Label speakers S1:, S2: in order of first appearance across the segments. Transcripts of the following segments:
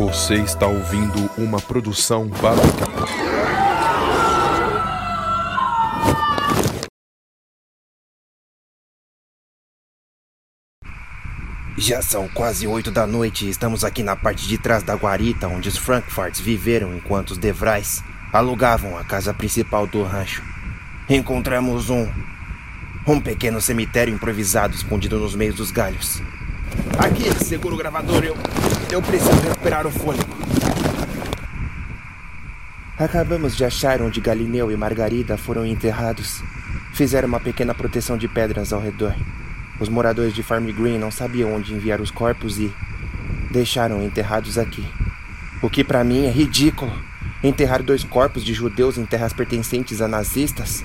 S1: Você está ouvindo uma produção Baluca.
S2: Já são quase oito da noite e estamos aqui na parte de trás da guarita onde os Frankfarts viveram enquanto os Devrais alugavam a casa principal do rancho. Encontramos um. um pequeno cemitério improvisado escondido nos meios dos galhos. Aqui, segura o gravador, eu. eu preciso recuperar o fôlego. Acabamos de achar onde Galineu e Margarida foram enterrados. Fizeram uma pequena proteção de pedras ao redor. Os moradores de Farm Green não sabiam onde enviar os corpos e deixaram enterrados aqui. O que para mim é ridículo. Enterrar dois corpos de judeus em terras pertencentes a nazistas.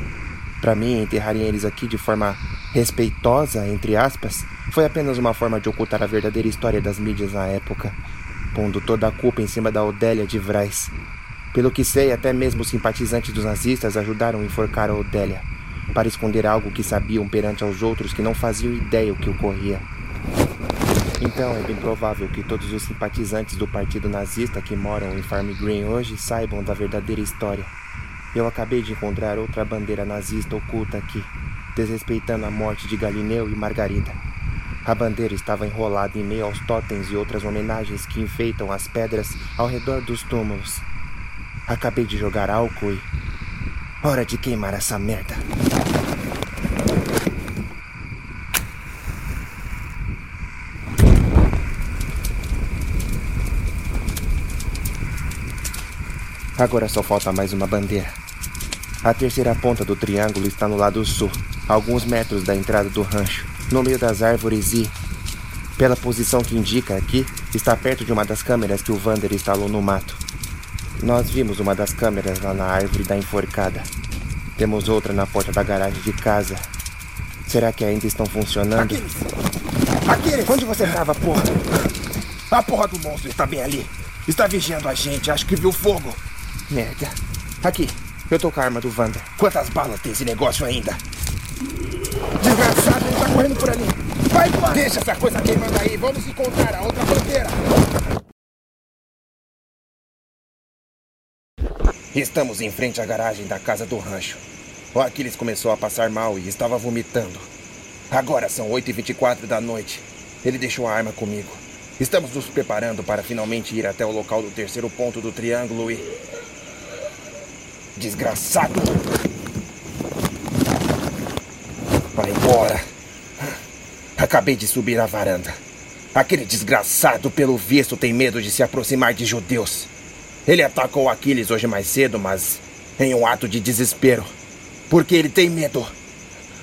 S2: Para mim, enterrarem eles aqui de forma respeitosa, entre aspas, foi apenas uma forma de ocultar a verdadeira história das mídias na época, pondo toda a culpa em cima da Odélia de Vrais. Pelo que sei, até mesmo os simpatizantes dos nazistas ajudaram a enforcar a Odélia para esconder algo que sabiam perante aos outros que não faziam ideia o que ocorria. Então é bem provável que todos os simpatizantes do partido nazista que moram em Farm Green hoje saibam da verdadeira história. Eu acabei de encontrar outra bandeira nazista oculta aqui, desrespeitando a morte de Galineu e Margarida. A bandeira estava enrolada em meio aos totens e outras homenagens que enfeitam as pedras ao redor dos túmulos. Acabei de jogar álcool e. Hora de queimar essa merda. Agora só falta mais uma bandeira. A terceira ponta do triângulo está no lado sul, a alguns metros da entrada do rancho, no meio das árvores e, pela posição que indica aqui, está perto de uma das câmeras que o Vander instalou no mato. Nós vimos uma das câmeras lá na árvore da enforcada. Temos outra na porta da garagem de casa. Será que ainda estão funcionando?
S3: Aquiles! Aquiles! Onde você estava, porra? A porra do monstro está bem ali. Está vigiando a gente. Acho que viu fogo.
S2: Merda. Aqui, eu tô com a arma do Vander.
S3: Quantas balas tem esse negócio ainda? Desgraçado, ele tá correndo por ali. Vai embora! Deixa essa coisa queimando aí. Vamos encontrar a outra bandeira.
S2: Estamos em frente à garagem da casa do rancho. O Aquiles começou a passar mal e estava vomitando. Agora são 8h24 da noite. Ele deixou a arma comigo. Estamos nos preparando para finalmente ir até o local do terceiro ponto do triângulo e. Desgraçado! Vai embora! Acabei de subir a varanda. Aquele desgraçado, pelo visto, tem medo de se aproximar de judeus. Ele atacou Aquiles hoje mais cedo, mas em um ato de desespero. Porque ele tem medo.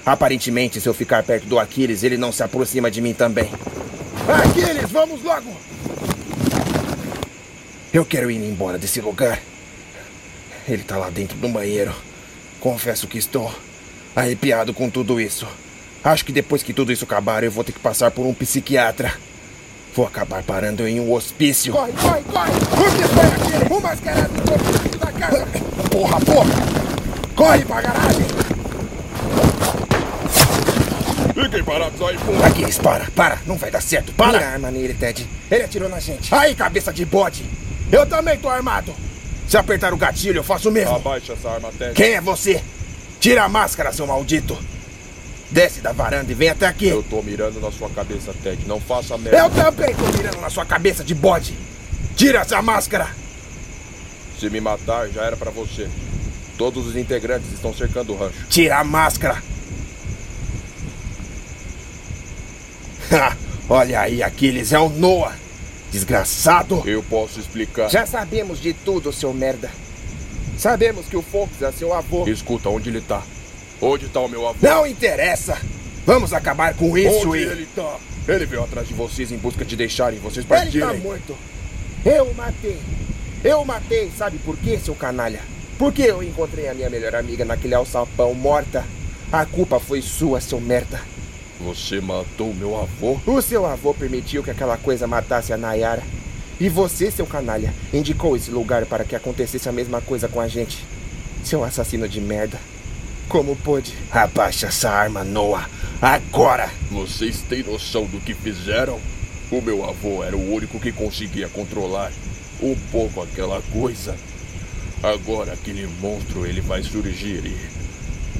S2: Aparentemente, se eu ficar perto do Aquiles, ele não se aproxima de mim também.
S3: Aquiles, vamos logo!
S2: Eu quero ir embora desse lugar. Ele tá lá dentro do banheiro. Confesso que estou arrepiado com tudo isso. Acho que depois que tudo isso acabar, eu vou ter que passar por um psiquiatra. Vou acabar parando em um hospício.
S3: Corre, corre, corre! O que foi aquele? O mascarado do da casa!
S2: Porra, porra!
S3: Corre pra garagem!
S1: Fiquem parados aí, porra.
S2: Aquiles, para, para, não vai dar certo. Para!
S3: Mira
S2: a arma nele, Ted. Ele atirou na gente.
S3: Aí, cabeça de bode! Eu também tô armado!
S2: Se apertar o gatilho, eu faço o mesmo.
S1: Abaixa essa arma, Ted.
S2: Quem é você? Tira a máscara, seu maldito. Desce da varanda e vem até aqui.
S1: Eu tô mirando na sua cabeça, Ted. Não faça merda.
S3: Eu também tô mirando na sua cabeça de bode!
S2: Tira essa máscara.
S1: Se me matar, já era pra você. Todos os integrantes estão cercando o rancho.
S2: Tira a máscara. Ha, Olha aí, Aquiles, é o Noah. Desgraçado.
S1: Eu posso explicar.
S3: Já sabemos de tudo, seu merda. Sabemos que o Fox é seu avô.
S1: Escuta, onde ele tá? Onde tá o meu avô?
S2: Não interessa. Vamos acabar com isso
S1: Onde
S2: e...
S1: ele tá? Ele veio atrás de vocês em busca de deixarem vocês
S3: Ele tá
S1: partirem.
S3: morto. Eu o matei. Eu o matei, sabe por quê, seu canalha? Porque eu encontrei a minha melhor amiga naquele alçapão morta. A culpa foi sua, seu merda.
S1: Você matou meu avô?
S3: O seu avô permitiu que aquela coisa matasse a Nayara. E você, seu canalha, indicou esse lugar para que acontecesse a mesma coisa com a gente. Seu assassino de merda. Como pôde?
S2: Abaixa essa arma, Noah. Agora.
S1: Vocês têm noção do que fizeram? O meu avô era o único que conseguia controlar um pouco aquela coisa. Agora aquele monstro ele vai surgir e.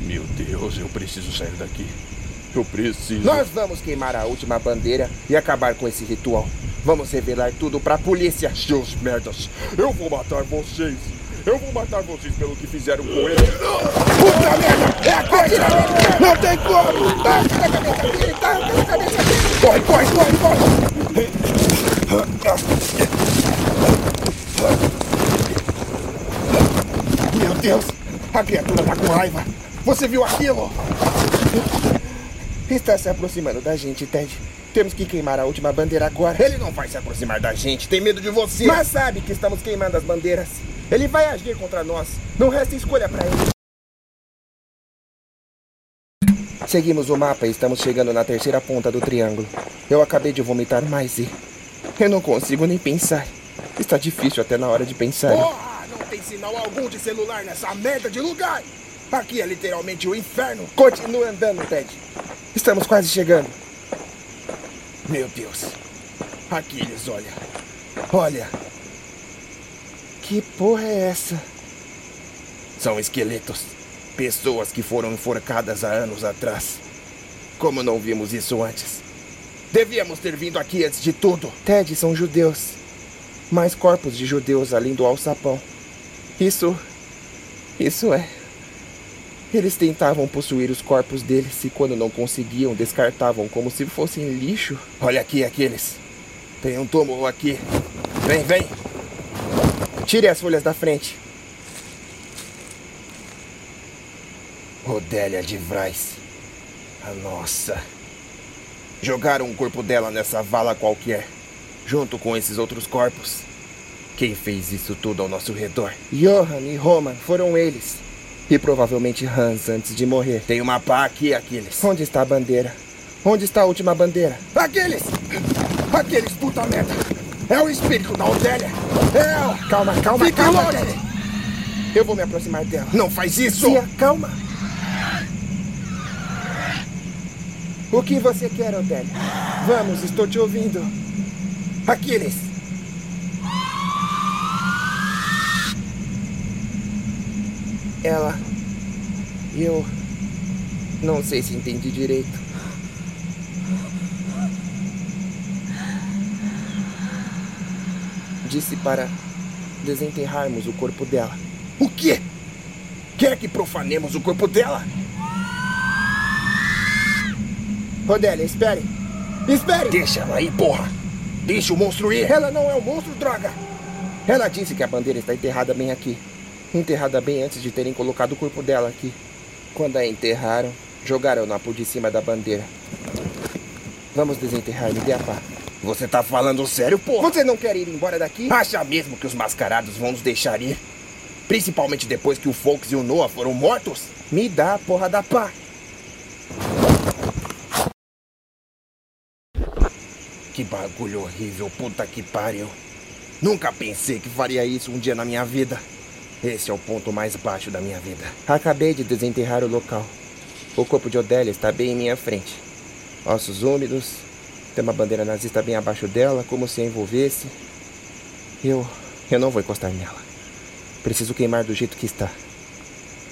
S1: Meu Deus, eu preciso sair daqui. Eu preciso.
S2: Nós vamos queimar a última bandeira e acabar com esse ritual. Vamos revelar tudo pra polícia.
S1: Seus merdas, eu vou matar vocês. Eu vou matar vocês pelo que fizeram com ele.
S2: Puta merda! É aquele! Não tem como! Tá na cabeça dele! Tá na cabeça dele! Corre, corre, corre, corre! Meu Deus! A criatura tá com raiva! Você viu aquilo? Está se aproximando da gente, Ted. Temos que queimar a última bandeira agora.
S1: Ele não vai se aproximar da gente, tem medo de você.
S2: Mas sabe que estamos queimando as bandeiras. Ele vai agir contra nós. Não resta escolha para ele. Seguimos o mapa e estamos chegando na terceira ponta do triângulo. Eu acabei de vomitar mais e. Eu não consigo nem pensar. Está difícil até na hora de pensar.
S1: Porra, não tem sinal algum de celular nessa merda de lugar. Aqui é literalmente o inferno.
S2: Continua andando, Ted. Estamos quase chegando.
S1: Meu Deus. Aquiles, olha.
S2: Olha. Que porra é essa?
S1: São esqueletos. Pessoas que foram enforcadas há anos atrás. Como não vimos isso antes? Devíamos ter vindo aqui antes de tudo.
S2: Ted, são judeus. Mais corpos de judeus além do alçapão. Isso. Isso é. Eles tentavam possuir os corpos deles e, quando não conseguiam, descartavam como se fossem lixo.
S1: Olha aqui aqueles. Tem um túmulo aqui. Vem, vem.
S2: Tire as folhas da frente.
S1: Rodélia de Vrais. A nossa. Jogaram o corpo dela nessa vala qualquer, junto com esses outros corpos. Quem fez isso tudo ao nosso redor?
S2: Johan e Roman foram eles. E provavelmente Hans antes de morrer.
S1: Tem uma pá aqui, Aquiles.
S2: Onde está a bandeira? Onde está a última bandeira?
S1: Aquiles! Aqueles puta merda! É o espírito da Odélia! É ela!
S2: Calma, calma,
S1: Fica
S2: calma.
S1: longe!
S2: Eu vou me aproximar dela.
S1: Não faz isso!
S2: Se acalma. O que você quer, Odélia? Vamos, estou te ouvindo.
S1: Aquiles!
S2: Ela. Eu. Não sei se entendi direito. Disse para desenterrarmos o corpo dela.
S1: O quê? Quer que profanemos o corpo dela?
S2: Rodélia, espere! Espere!
S1: Deixa ela aí, porra! Deixa o monstro ir!
S2: Ela não é um monstro, droga! Ela disse que a bandeira está enterrada bem aqui. Enterrada bem antes de terem colocado o corpo dela aqui. Quando a enterraram, jogaram-na por de cima da bandeira. Vamos desenterrar, me dê a pá.
S1: Você tá falando sério, porra?
S2: Você não quer ir embora daqui?
S1: Acha mesmo que os mascarados vão nos deixar ir? Principalmente depois que o Fox e o Noah foram mortos?
S2: Me dá a porra da pá.
S1: Que bagulho horrível, puta que pariu. Nunca pensei que faria isso um dia na minha vida. Esse é o ponto mais baixo da minha vida.
S2: Acabei de desenterrar o local. O corpo de Odélia está bem em minha frente. Ossos úmidos. Tem uma bandeira nazista bem abaixo dela, como se a envolvesse. Eu. Eu não vou encostar nela. Preciso queimar do jeito que está.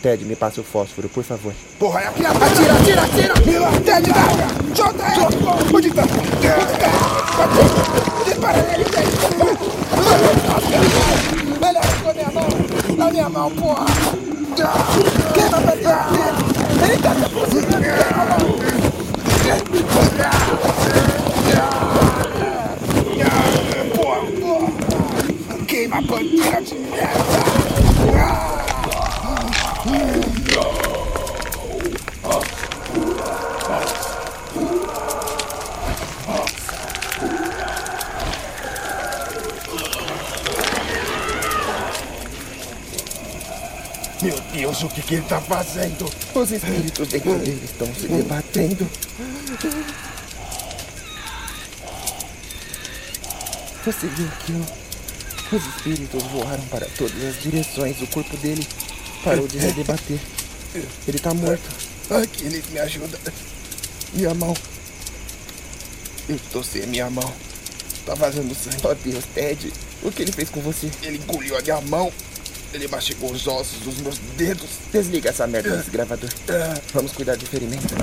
S2: Ted, me passa o fósforo, por favor.
S1: Porra, é aqui
S2: Atira, atira, atira! Ted, não! Jota ele! Onde tá? Onde tá? Dispara nele, Ted! Melhor com a mão! Na minha mão, porra! Queima a bandeira dele! Ele tá se aproximando! Queima a bandeira de merda!
S1: Meu Deus, o que, que ele tá fazendo?
S2: Os espíritos dentro dele estão se debatendo. Você viu aquilo? Os espíritos voaram para todas as direções. O corpo dele parou de se debater. Ele tá morto.
S1: Aquiles, me ajuda. Minha mão. Eu estou sem minha mão. Tá vazando sangue.
S2: Oh Deus, Ted. O que ele fez com você?
S1: Ele engoliu a minha mão. Ele mastigou os ossos dos meus dedos.
S2: Desliga essa merda desse gravador. Vamos cuidar do ferimento.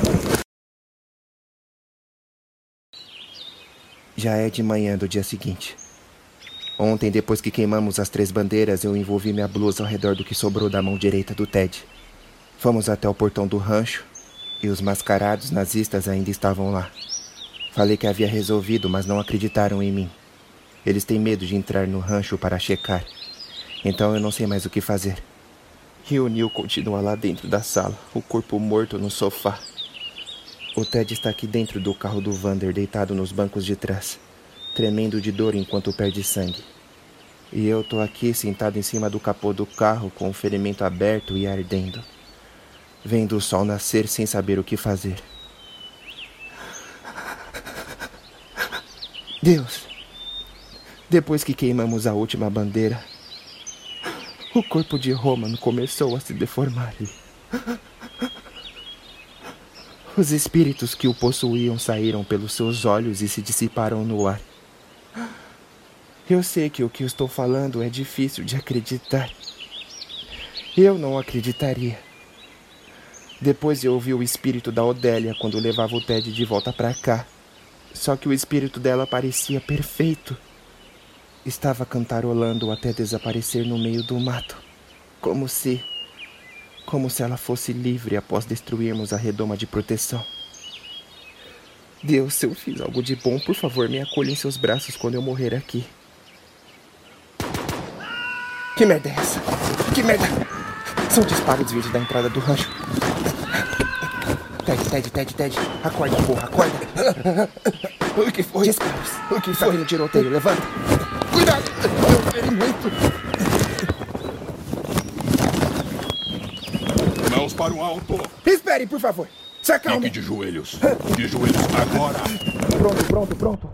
S2: Já é de manhã do dia seguinte. Ontem, depois que queimamos as três bandeiras, eu envolvi minha blusa ao redor do que sobrou da mão direita do Ted. Fomos até o portão do rancho e os mascarados nazistas ainda estavam lá. Falei que havia resolvido, mas não acreditaram em mim. Eles têm medo de entrar no rancho para checar. Então eu não sei mais o que fazer. E o Neil continua lá dentro da sala, o corpo morto no sofá. O Ted está aqui dentro do carro do Vander, deitado nos bancos de trás, tremendo de dor enquanto perde sangue. E eu tô aqui sentado em cima do capô do carro com o ferimento aberto e ardendo, vendo o sol nascer sem saber o que fazer. Deus, depois que queimamos a última bandeira, o corpo de Roman começou a se deformar os espíritos que o possuíam saíram pelos seus olhos e se dissiparam no ar. Eu sei que o que estou falando é difícil de acreditar. Eu não acreditaria. Depois eu ouvi o espírito da Odélia quando levava o Ted de volta para cá. Só que o espírito dela parecia perfeito. Estava cantarolando até desaparecer no meio do mato, como se como se ela fosse livre após destruirmos a redoma de proteção. Deus, se eu fiz algo de bom, por favor, me acolha em seus braços quando eu morrer aqui. Que merda é essa? Que merda? São disparos vindos da entrada do rancho. Ted, Ted, Ted, Ted. Acorda, porra, acorda.
S1: O que foi?
S2: Disparos.
S1: O que
S2: Tá
S1: foi?
S2: tendo tiroteio, levanta.
S1: Meu ferimento!
S4: Mãos para o alto.
S2: Espere, por favor. Se acalme.
S4: Fique de joelhos. De joelhos agora.
S2: Pronto, pronto, pronto.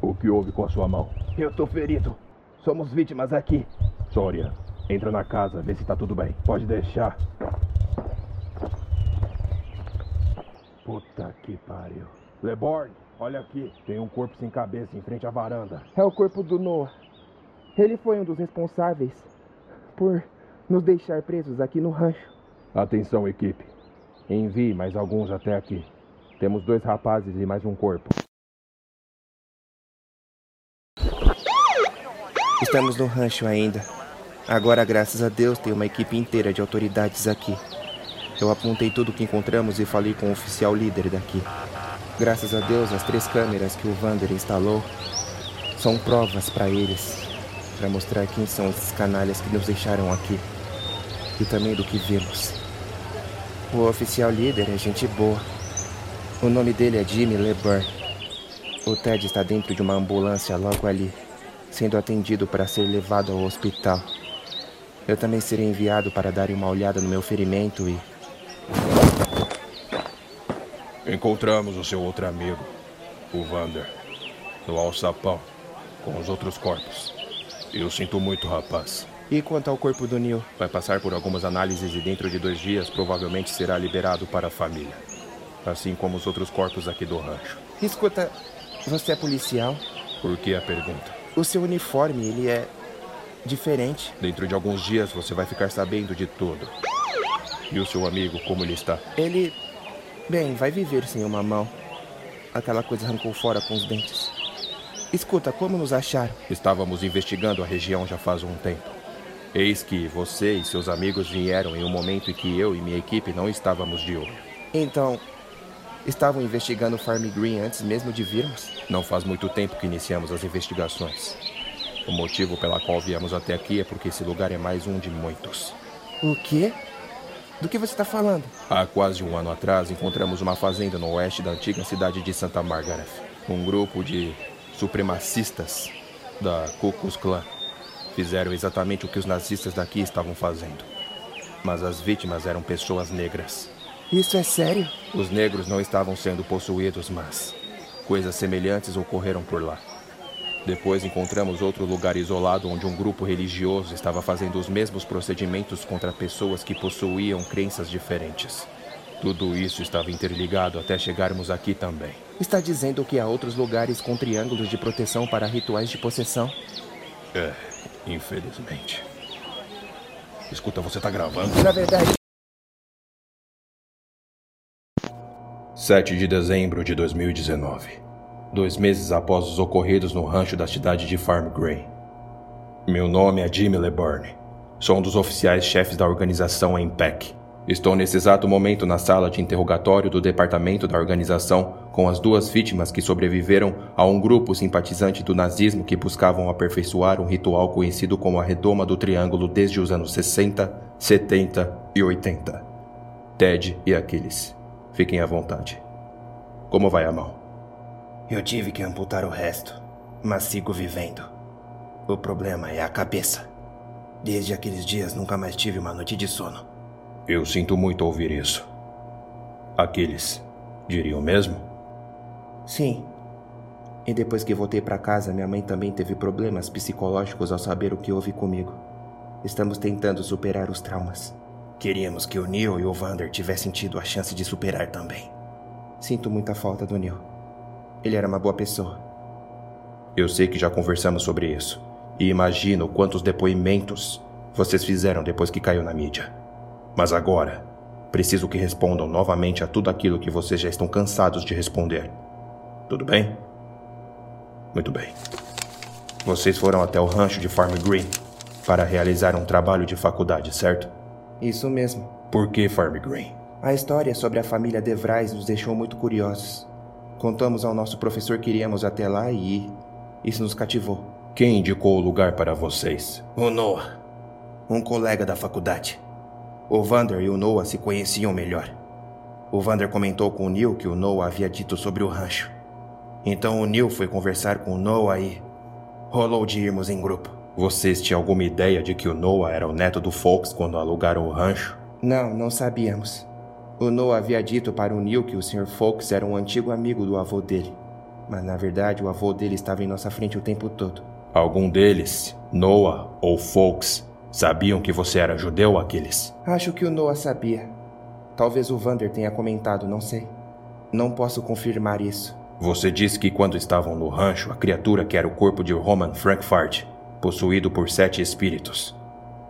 S4: O que houve com a sua mão?
S2: Eu tô ferido. Somos vítimas aqui.
S4: Sória, entra na casa, vê se tá tudo bem. Pode deixar. Puta que pariu. Leborn, olha aqui. Tem um corpo sem cabeça em frente à varanda.
S2: É o corpo do Noah. Ele foi um dos responsáveis por nos deixar presos aqui no rancho.
S4: Atenção, equipe. Envie mais alguns até aqui. Temos dois rapazes e mais um corpo.
S2: Estamos no rancho ainda. Agora, graças a Deus, tem uma equipe inteira de autoridades aqui. Eu apontei tudo o que encontramos e falei com o oficial líder daqui. Graças a Deus, as três câmeras que o Vander instalou são provas para eles, para mostrar quem são esses canalhas que nos deixaram aqui e também do que vimos. O oficial líder é gente boa. O nome dele é Jimmy LeBurn. O Ted está dentro de uma ambulância logo ali, sendo atendido para ser levado ao hospital. Eu também serei enviado para dar uma olhada no meu ferimento e
S4: Encontramos o seu outro amigo, o Vander, no alçapão, com os outros corpos. Eu sinto muito, rapaz.
S2: E quanto ao corpo do Neil?
S4: Vai passar por algumas análises e dentro de dois dias provavelmente será liberado para a família. Assim como os outros corpos aqui do rancho.
S2: Escuta, você é policial?
S4: Por que a pergunta?
S2: O seu uniforme, ele é diferente.
S4: Dentro de alguns dias você vai ficar sabendo de tudo. E o seu amigo, como ele está?
S2: Ele, bem, vai viver sem uma mão. Aquela coisa arrancou fora com os dentes. Escuta, como nos acharam?
S4: Estávamos investigando a região já faz um tempo. Eis que você e seus amigos vieram em um momento em que eu e minha equipe não estávamos de olho.
S2: Então, estavam investigando Farm Green antes mesmo de virmos?
S4: Não faz muito tempo que iniciamos as investigações. O motivo pela qual viemos até aqui é porque esse lugar é mais um de muitos.
S2: O quê? Do que você está falando?
S4: Há quase um ano atrás, encontramos uma fazenda no oeste da antiga cidade de Santa Margaret. Um grupo de supremacistas da Ku Klux Klan fizeram exatamente o que os nazistas daqui estavam fazendo. Mas as vítimas eram pessoas negras.
S2: Isso é sério?
S4: Os negros não estavam sendo possuídos, mas coisas semelhantes ocorreram por lá. Depois encontramos outro lugar isolado onde um grupo religioso estava fazendo os mesmos procedimentos contra pessoas que possuíam crenças diferentes. Tudo isso estava interligado até chegarmos aqui também.
S2: Está dizendo que há outros lugares com triângulos de proteção para rituais de possessão?
S4: É, infelizmente. Escuta, você tá gravando?
S2: Na verdade.
S4: 7 de dezembro de 2019. Dois meses após os ocorridos no rancho da cidade de Farm Green. Meu nome é Jimmy LeBurn. Sou um dos oficiais chefes da organização EMPEC. Estou nesse exato momento na sala de interrogatório do departamento da organização com as duas vítimas que sobreviveram a um grupo simpatizante do nazismo que buscavam aperfeiçoar um ritual conhecido como a Redoma do Triângulo desde os anos 60, 70 e 80. Ted e Aquiles. Fiquem à vontade. Como vai a mão?
S2: Eu tive que amputar o resto, mas sigo vivendo. O problema é a cabeça. Desde aqueles dias nunca mais tive uma noite de sono.
S4: Eu sinto muito ouvir isso. Aqueles diriam mesmo?
S2: Sim. E depois que voltei para casa, minha mãe também teve problemas psicológicos ao saber o que houve comigo. Estamos tentando superar os traumas. Queríamos que o Neil e o Vander tivessem tido a chance de superar também. Sinto muita falta do Neil. Ele era uma boa pessoa.
S4: Eu sei que já conversamos sobre isso. E imagino quantos depoimentos vocês fizeram depois que caiu na mídia. Mas agora, preciso que respondam novamente a tudo aquilo que vocês já estão cansados de responder. Tudo bem? Muito bem. Vocês foram até o rancho de Farm Green para realizar um trabalho de faculdade, certo?
S2: Isso mesmo.
S4: Por que Farm Green?
S2: A história sobre a família DeVries nos deixou muito curiosos. Contamos ao nosso professor que iríamos até lá e isso nos cativou.
S4: Quem indicou o lugar para vocês?
S2: O Noah, um colega da faculdade. O Vander e o Noah se conheciam melhor. O Vander comentou com o Neil que o Noah havia dito sobre o rancho. Então o Neil foi conversar com o Noah e rolou de irmos em grupo.
S4: Vocês tinham alguma ideia de que o Noah era o neto do Fox quando alugaram o rancho?
S2: Não, não sabíamos. O Noah havia dito para o Neil que o Sr. Fox era um antigo amigo do avô dele. Mas na verdade o avô dele estava em nossa frente o tempo todo.
S4: Algum deles, Noah ou Fox, Sabiam que você era judeu, aqueles?
S2: Acho que o Noah sabia. Talvez o Vander tenha comentado, não sei. Não posso confirmar isso.
S4: Você disse que quando estavam no rancho, a criatura que era o corpo de Roman Frankfurt, possuído por sete espíritos,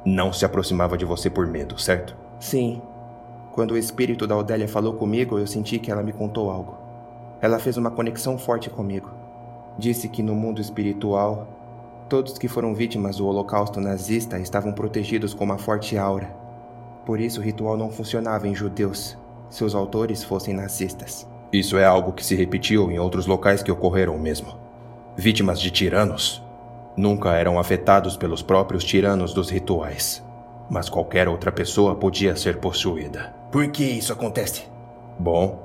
S4: não se aproximava de você por medo, certo?
S2: Sim. Quando o espírito da Odélia falou comigo, eu senti que ela me contou algo. Ela fez uma conexão forte comigo. Disse que no mundo espiritual Todos que foram vítimas do holocausto nazista estavam protegidos com uma forte aura. Por isso o ritual não funcionava em judeus, se os autores fossem nazistas.
S4: Isso é algo que se repetiu em outros locais que ocorreram mesmo. Vítimas de tiranos nunca eram afetados pelos próprios tiranos dos rituais, mas qualquer outra pessoa podia ser possuída.
S2: Por que isso acontece?
S4: Bom,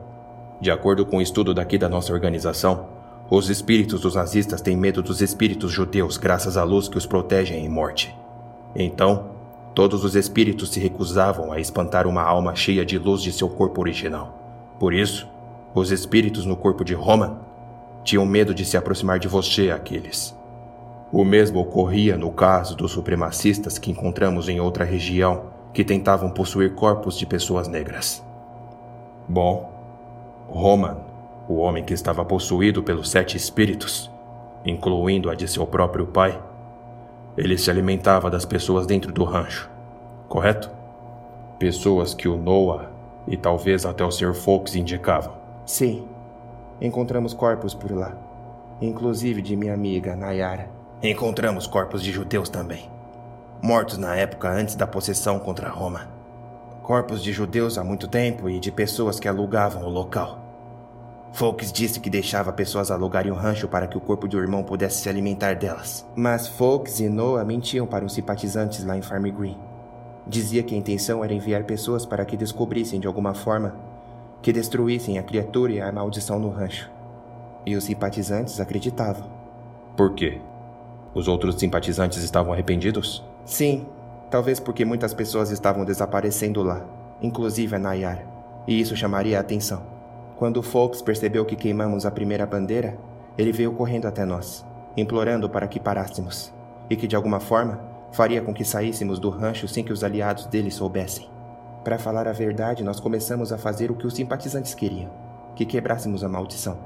S4: de acordo com o um estudo daqui da nossa organização, os espíritos dos nazistas têm medo dos espíritos judeus graças à luz que os protegem em morte. Então, todos os espíritos se recusavam a espantar uma alma cheia de luz de seu corpo original. Por isso, os espíritos no corpo de Roman tinham medo de se aproximar de você, Aquiles. O mesmo ocorria no caso dos supremacistas que encontramos em outra região que tentavam possuir corpos de pessoas negras. Bom, Roman o homem que estava possuído pelos sete espíritos, incluindo a de seu próprio pai, ele se alimentava das pessoas dentro do rancho, correto? Pessoas que o Noah e talvez até o Sr. Fox indicavam.
S2: Sim, encontramos corpos por lá, inclusive de minha amiga Nayara. Encontramos corpos de judeus também, mortos na época antes da possessão contra Roma. Corpos de judeus há muito tempo e de pessoas que alugavam o local. Folks disse que deixava pessoas alugarem o rancho para que o corpo do irmão pudesse se alimentar delas. Mas Folks e Noah mentiam para os simpatizantes lá em Farm Green. Dizia que a intenção era enviar pessoas para que descobrissem de alguma forma que destruíssem a criatura e a maldição no rancho. E os simpatizantes acreditavam.
S4: Por quê? Os outros simpatizantes estavam arrependidos?
S2: Sim, talvez porque muitas pessoas estavam desaparecendo lá, inclusive a Nayar, e isso chamaria a atenção. Quando Folks percebeu que queimamos a primeira bandeira, ele veio correndo até nós, implorando para que parássemos, e que de alguma forma faria com que saíssemos do rancho sem que os aliados dele soubessem. Para falar a verdade, nós começamos a fazer o que os simpatizantes queriam: que quebrássemos a maldição.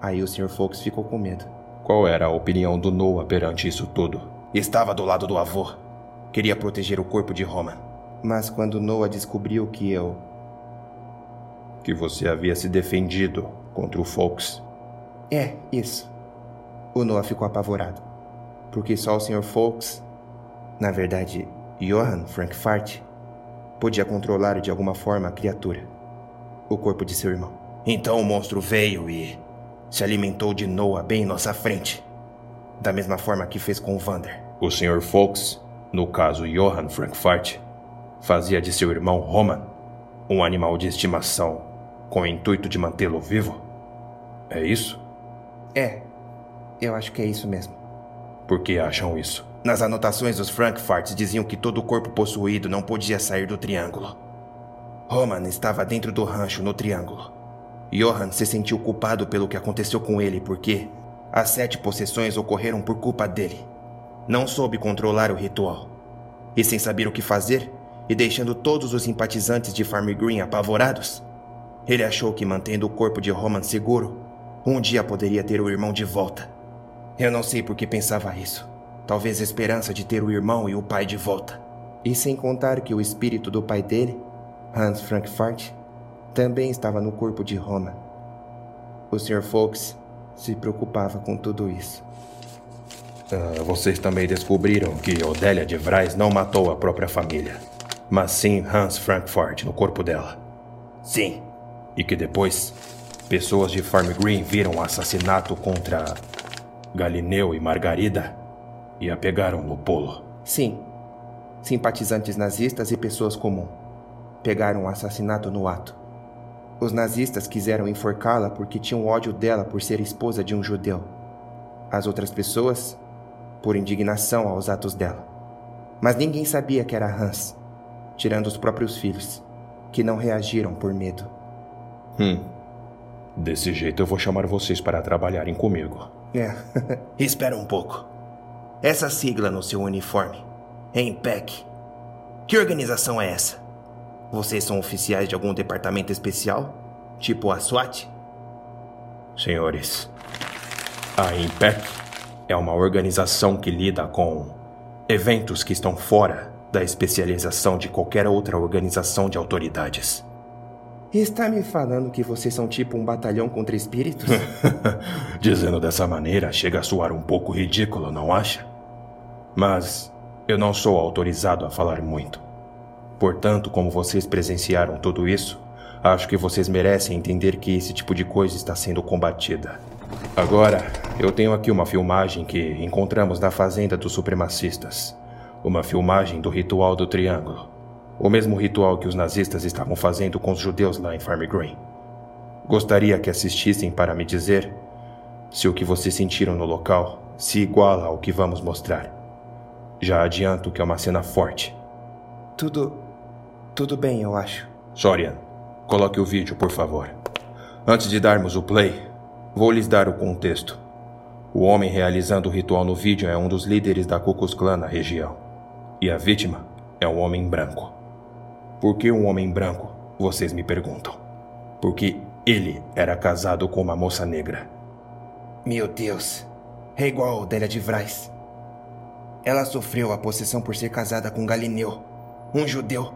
S2: Aí o Sr. Fox ficou com medo.
S4: Qual era a opinião do Noah perante isso tudo?
S1: Estava do lado do avô. Queria proteger o corpo de Roman.
S2: Mas quando Noah descobriu que eu.
S4: Que você havia se defendido contra o Fox.
S2: É, isso. O Noah ficou apavorado. Porque só o Sr. Fox, na verdade, Johann Frankfurt, podia controlar de alguma forma a criatura. O corpo de seu irmão.
S1: Então o monstro veio e se alimentou de Noah bem em nossa frente. Da mesma forma que fez com o Vander.
S4: O Sr. Fox, no caso Johann Frankfurt, fazia de seu irmão Roman um animal de estimação com o intuito de mantê-lo vivo? É isso?
S2: É, eu acho que é isso mesmo.
S4: Por que acham isso?
S1: Nas anotações dos Frankfarts diziam que todo corpo possuído não podia sair do triângulo. Roman estava dentro do rancho no triângulo. Johan se sentiu culpado pelo que aconteceu com ele porque as sete possessões ocorreram por culpa dele. Não soube controlar o ritual. E sem saber o que fazer, e deixando todos os simpatizantes de Farm Green apavorados, ele achou que mantendo o corpo de Roman seguro, um dia poderia ter o irmão de volta. Eu não sei por que pensava isso. Talvez a esperança de ter o irmão e o pai de volta.
S2: E sem contar que o espírito do pai dele, Hans Frankfurt, também estava no corpo de Roman. O Sr. Fox se preocupava com tudo isso.
S4: Uh, vocês também descobriram que Odélia de Vrais não matou a própria família mas sim Hans Frankfurt no corpo dela.
S1: Sim.
S4: E que depois, pessoas de Farm Green viram o assassinato contra Galineu e Margarida e a pegaram no polo.
S2: Sim. Simpatizantes nazistas e pessoas comuns pegaram o assassinato no ato. Os nazistas quiseram enforcá-la porque tinham ódio dela por ser esposa de um judeu. As outras pessoas, por indignação aos atos dela. Mas ninguém sabia que era Hans tirando os próprios filhos, que não reagiram por medo.
S4: Hum. Desse jeito eu vou chamar vocês para trabalharem comigo.
S2: É.
S1: Espera um pouco. Essa sigla no seu uniforme. EMPEC. Que organização é essa? Vocês são oficiais de algum departamento especial? Tipo a SWAT?
S4: Senhores, a IMPEC é uma organização que lida com eventos que estão fora da especialização de qualquer outra organização de autoridades.
S2: Está me falando que vocês são tipo um batalhão contra espíritos?
S4: Dizendo dessa maneira, chega a soar um pouco ridículo, não acha? Mas eu não sou autorizado a falar muito. Portanto, como vocês presenciaram tudo isso, acho que vocês merecem entender que esse tipo de coisa está sendo combatida. Agora, eu tenho aqui uma filmagem que encontramos na fazenda dos supremacistas uma filmagem do ritual do Triângulo. O mesmo ritual que os nazistas estavam fazendo com os judeus lá em Farm Green. Gostaria que assistissem para me dizer se o que vocês sentiram no local se iguala ao que vamos mostrar. Já adianto que é uma cena forte.
S2: Tudo. tudo bem, eu acho.
S4: Sorian, coloque o vídeo, por favor. Antes de darmos o play, vou lhes dar o contexto. O homem realizando o ritual no vídeo é um dos líderes da Ku Klux Klan na região. E a vítima é um homem branco. Por que um homem branco? Vocês me perguntam. Porque ele era casado com uma moça negra.
S1: Meu Deus, é igual a Odélia de Vrais. Ela sofreu a possessão por ser casada com Galineu, um judeu.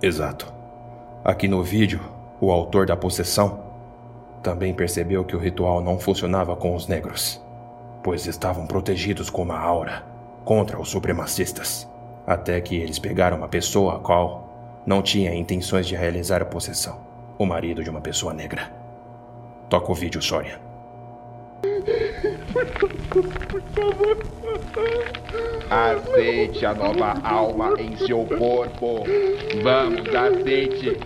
S4: Exato. Aqui no vídeo, o autor da possessão também percebeu que o ritual não funcionava com os negros, pois estavam protegidos com uma aura contra os supremacistas, até que eles pegaram uma pessoa a qual não tinha intenções de realizar a possessão, o marido de uma pessoa negra. Toca o vídeo, Soria.
S5: Aceite a nova alma em seu corpo. Vamos, aceite.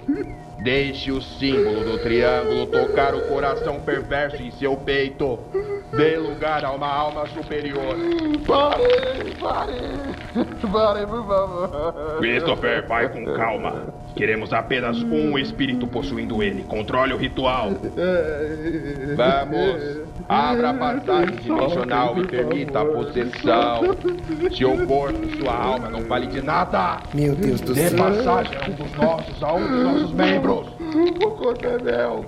S5: Deixe o símbolo do triângulo tocar o coração perverso em seu peito.
S6: Dê lugar a uma alma superior.
S1: Pare, pare, pare, por favor.
S6: Christopher, vai com calma. Queremos apenas um espírito possuindo ele. Controle o ritual. Vamos. Abra a passagem dimensional e permita a possessão. Seu corpo, sua alma não vale de nada.
S7: Meu Deus do
S6: Dê
S7: céu.
S6: passagem a um dos nossos, a um dos nossos membros.
S1: O corpo é meu.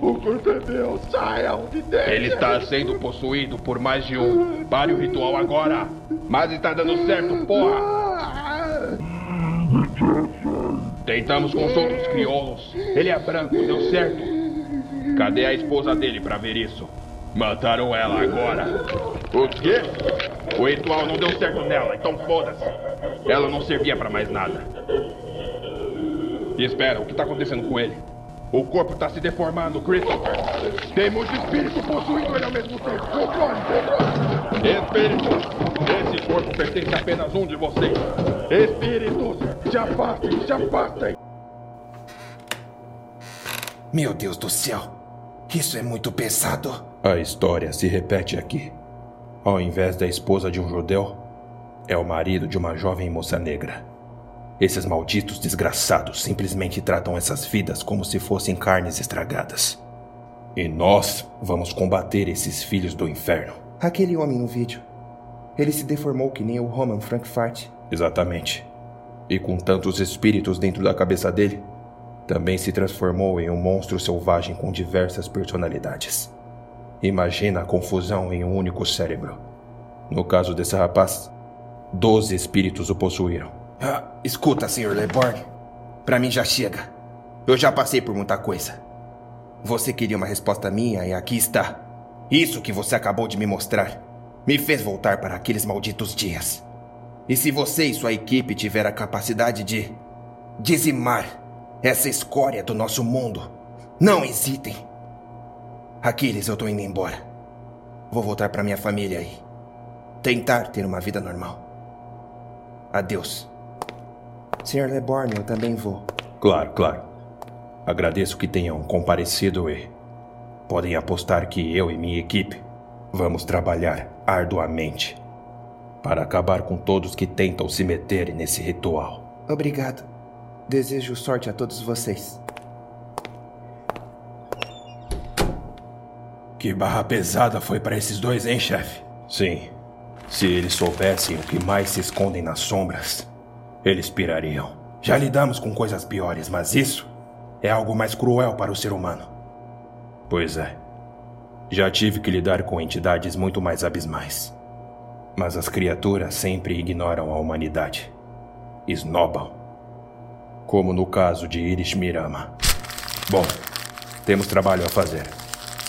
S1: O corpo é meu. Saiam de dentro.
S6: Ele está sendo possuído por mais de um. Pare o ritual agora. Mas está dando certo, porra. Tentamos com os outros crioulos. Ele é branco, deu certo. Cadê a esposa dele pra ver isso? Mataram ela agora. O quê? O ritual não deu certo nela, então foda-se. Ela não servia pra mais nada. E espera, o que tá acontecendo com ele? O corpo tá se deformando, Christopher. Tem muito espírito possuindo ele ao mesmo tempo. Controle, controle. Espíritos, esse corpo pertence a apenas um de vocês. Espíritos, se afastem, se afastem.
S2: Meu Deus do céu. Isso é muito pesado.
S4: A história se repete aqui. Ao invés da esposa de um judeu, é o marido de uma jovem moça negra. Esses malditos desgraçados simplesmente tratam essas vidas como se fossem carnes estragadas. E nós vamos combater esses filhos do inferno.
S7: Aquele homem no vídeo. Ele se deformou que nem o Roman Frankfurt.
S4: Exatamente. E com tantos espíritos dentro da cabeça dele, também se transformou em um monstro selvagem com diversas personalidades. Imagina a confusão em um único cérebro. No caso desse rapaz, 12 espíritos o possuíram.
S2: Ah, escuta, Sr. Leborg. Pra mim já chega. Eu já passei por muita coisa. Você queria uma resposta minha e aqui está. Isso que você acabou de me mostrar me fez voltar para aqueles malditos dias. E se você e sua equipe tiver a capacidade de dizimar essa escória do nosso mundo, não hesitem. Aquiles, eu tô indo embora. Vou voltar para minha família e tentar ter uma vida normal. Adeus.
S7: Sr. Leborn, eu também vou.
S4: Claro, claro. Agradeço que tenham comparecido e podem apostar que eu e minha equipe vamos trabalhar arduamente para acabar com todos que tentam se meter nesse ritual.
S7: Obrigado. Desejo sorte a todos vocês.
S2: Que barra pesada foi para esses dois, hein, chefe?
S4: Sim. Se eles soubessem o que mais se escondem nas sombras, eles pirariam.
S2: Já lidamos com coisas piores, mas isso é algo mais cruel para o ser humano.
S4: Pois é. Já tive que lidar com entidades muito mais abismais. Mas as criaturas sempre ignoram a humanidade. Esnobam. Como no caso de Iris Mirama. Bom, temos trabalho a fazer.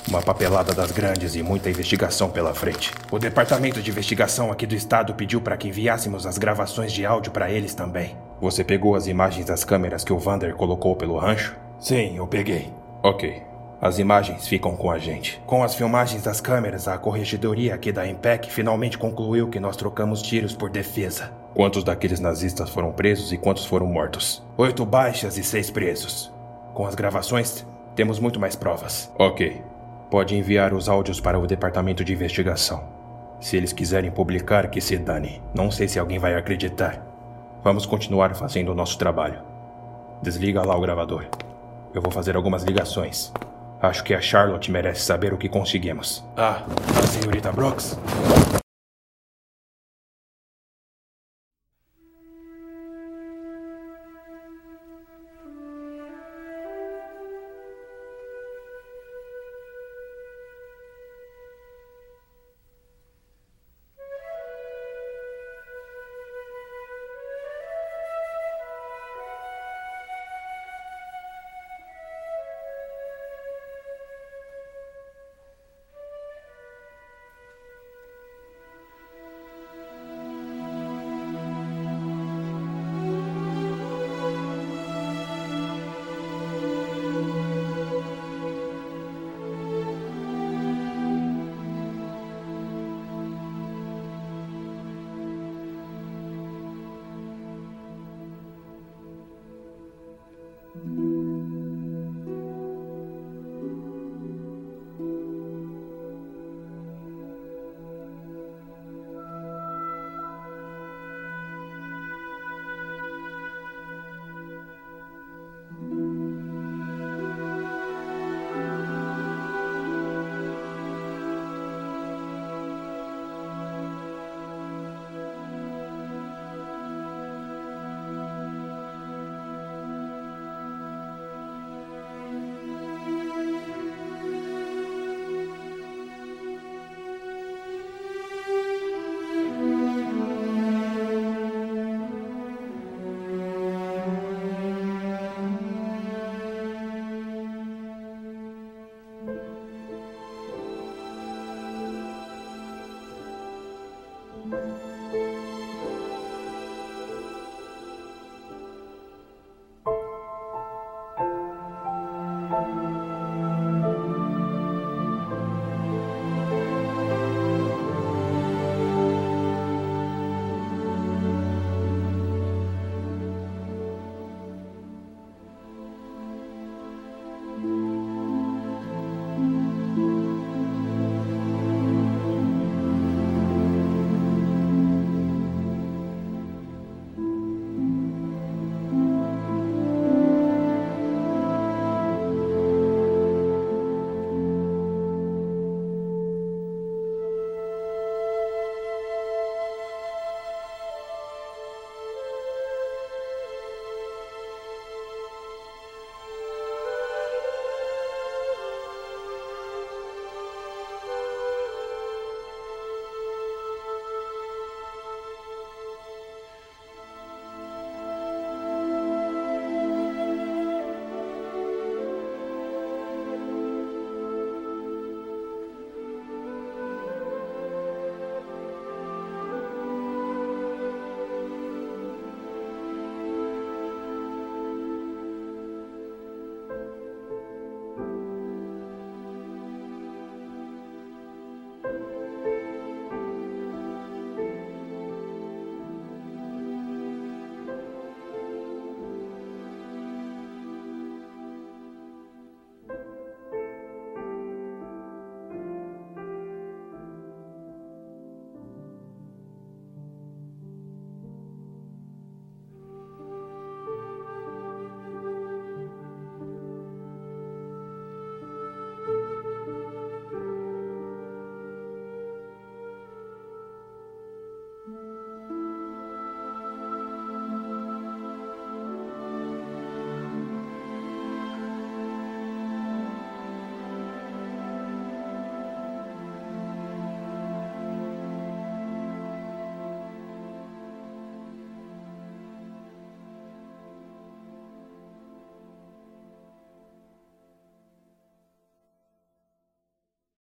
S4: Uma papelada das grandes e muita investigação pela frente.
S2: O departamento de investigação aqui do estado pediu para que enviássemos as gravações de áudio para eles também.
S4: Você pegou as imagens das câmeras que o Vander colocou pelo rancho?
S2: Sim, eu peguei.
S4: Ok. As imagens ficam com a gente.
S2: Com as filmagens das câmeras, a corregedoria aqui da IMPEC finalmente concluiu que nós trocamos tiros por defesa.
S4: Quantos daqueles nazistas foram presos e quantos foram mortos?
S2: Oito baixas e seis presos. Com as gravações, temos muito mais provas.
S4: Ok. Pode enviar os áudios para o departamento de investigação. Se eles quiserem publicar, que se dane. Não sei se alguém vai acreditar. Vamos continuar fazendo o nosso trabalho. Desliga lá o gravador. Eu vou fazer algumas ligações. Acho que a Charlotte merece saber o que conseguimos.
S2: Ah, a senhorita Brooks?